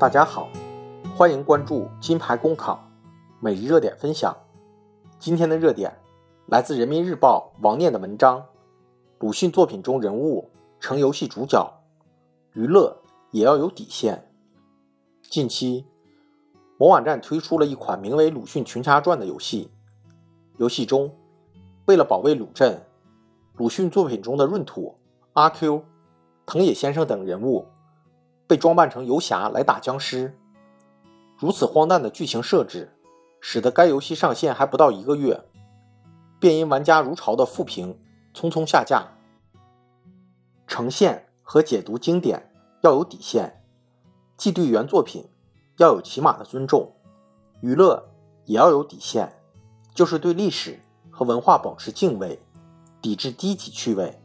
大家好，欢迎关注金牌公考每日热点分享。今天的热点来自人民日报王念的文章：鲁迅作品中人物成游戏主角，娱乐也要有底线。近期，某网站推出了一款名为《鲁迅群侠传》的游戏。游戏中，为了保卫鲁镇，鲁迅作品中的闰土、阿 Q、藤野先生等人物。被装扮成游侠来打僵尸，如此荒诞的剧情设置，使得该游戏上线还不到一个月，便因玩家如潮的负评匆匆下架。呈现和解读经典要有底线，既对原作品要有起码的尊重，娱乐也要有底线，就是对历史和文化保持敬畏，抵制低级趣味。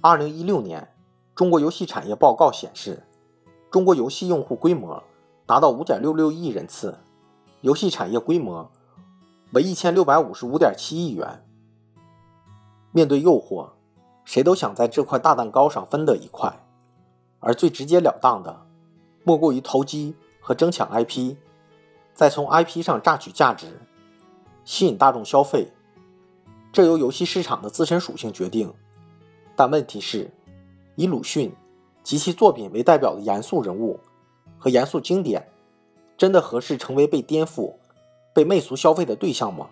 二零一六年中国游戏产业报告显示。中国游戏用户规模达到五点六六亿人次，游戏产业规模为一千六百五十五点七亿元。面对诱惑，谁都想在这块大蛋糕上分得一块，而最直截了当的，莫过于投机和争抢 IP，再从 IP 上榨取价值，吸引大众消费。这由游戏市场的自身属性决定。但问题是，以鲁迅。及其作品为代表的严肃人物和严肃经典，真的合适成为被颠覆、被媚俗消费的对象吗？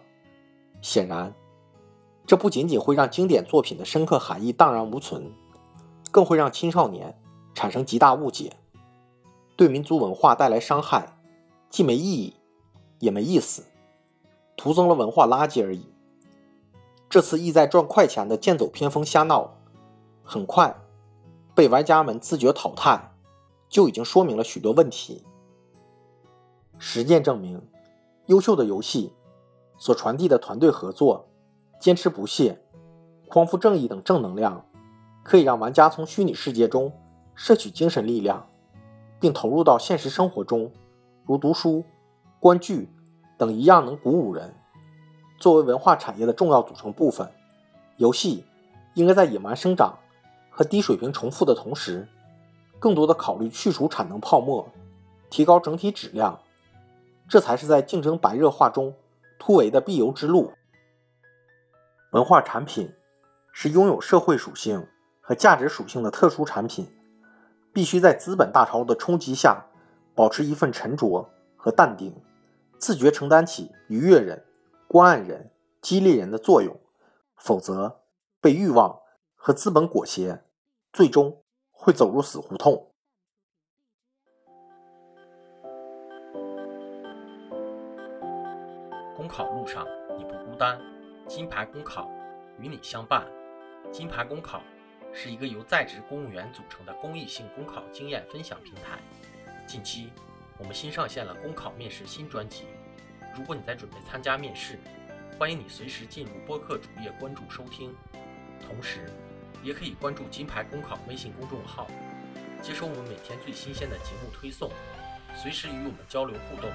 显然，这不仅仅会让经典作品的深刻含义荡然无存，更会让青少年产生极大误解，对民族文化带来伤害，既没意义，也没意思，徒增了文化垃圾而已。这次意在赚快钱的剑走偏锋瞎闹，很快。被玩家们自觉淘汰，就已经说明了许多问题。实践证明，优秀的游戏所传递的团队合作、坚持不懈、匡扶正义等正能量，可以让玩家从虚拟世界中摄取精神力量，并投入到现实生活中，如读书、观剧等一样能鼓舞人。作为文化产业的重要组成部分，游戏应该在野蛮生长。和低水平重复的同时，更多的考虑去除产能泡沫，提高整体质量，这才是在竞争白热化中突围的必由之路。文化产品是拥有社会属性和价值属性的特殊产品，必须在资本大潮的冲击下保持一份沉着和淡定，自觉承担起愉悦人、关爱人、激励人的作用，否则被欲望和资本裹挟。最终会走入死胡同。公考路上你不孤单，金牌公考与你相伴。金牌公考是一个由在职公务员组成的公益性公考经验分享平台。近期，我们新上线了公考面试新专辑。如果你在准备参加面试，欢迎你随时进入播客主页关注收听。同时，也可以关注“金牌公考”微信公众号，接收我们每天最新鲜的节目推送，随时与我们交流互动。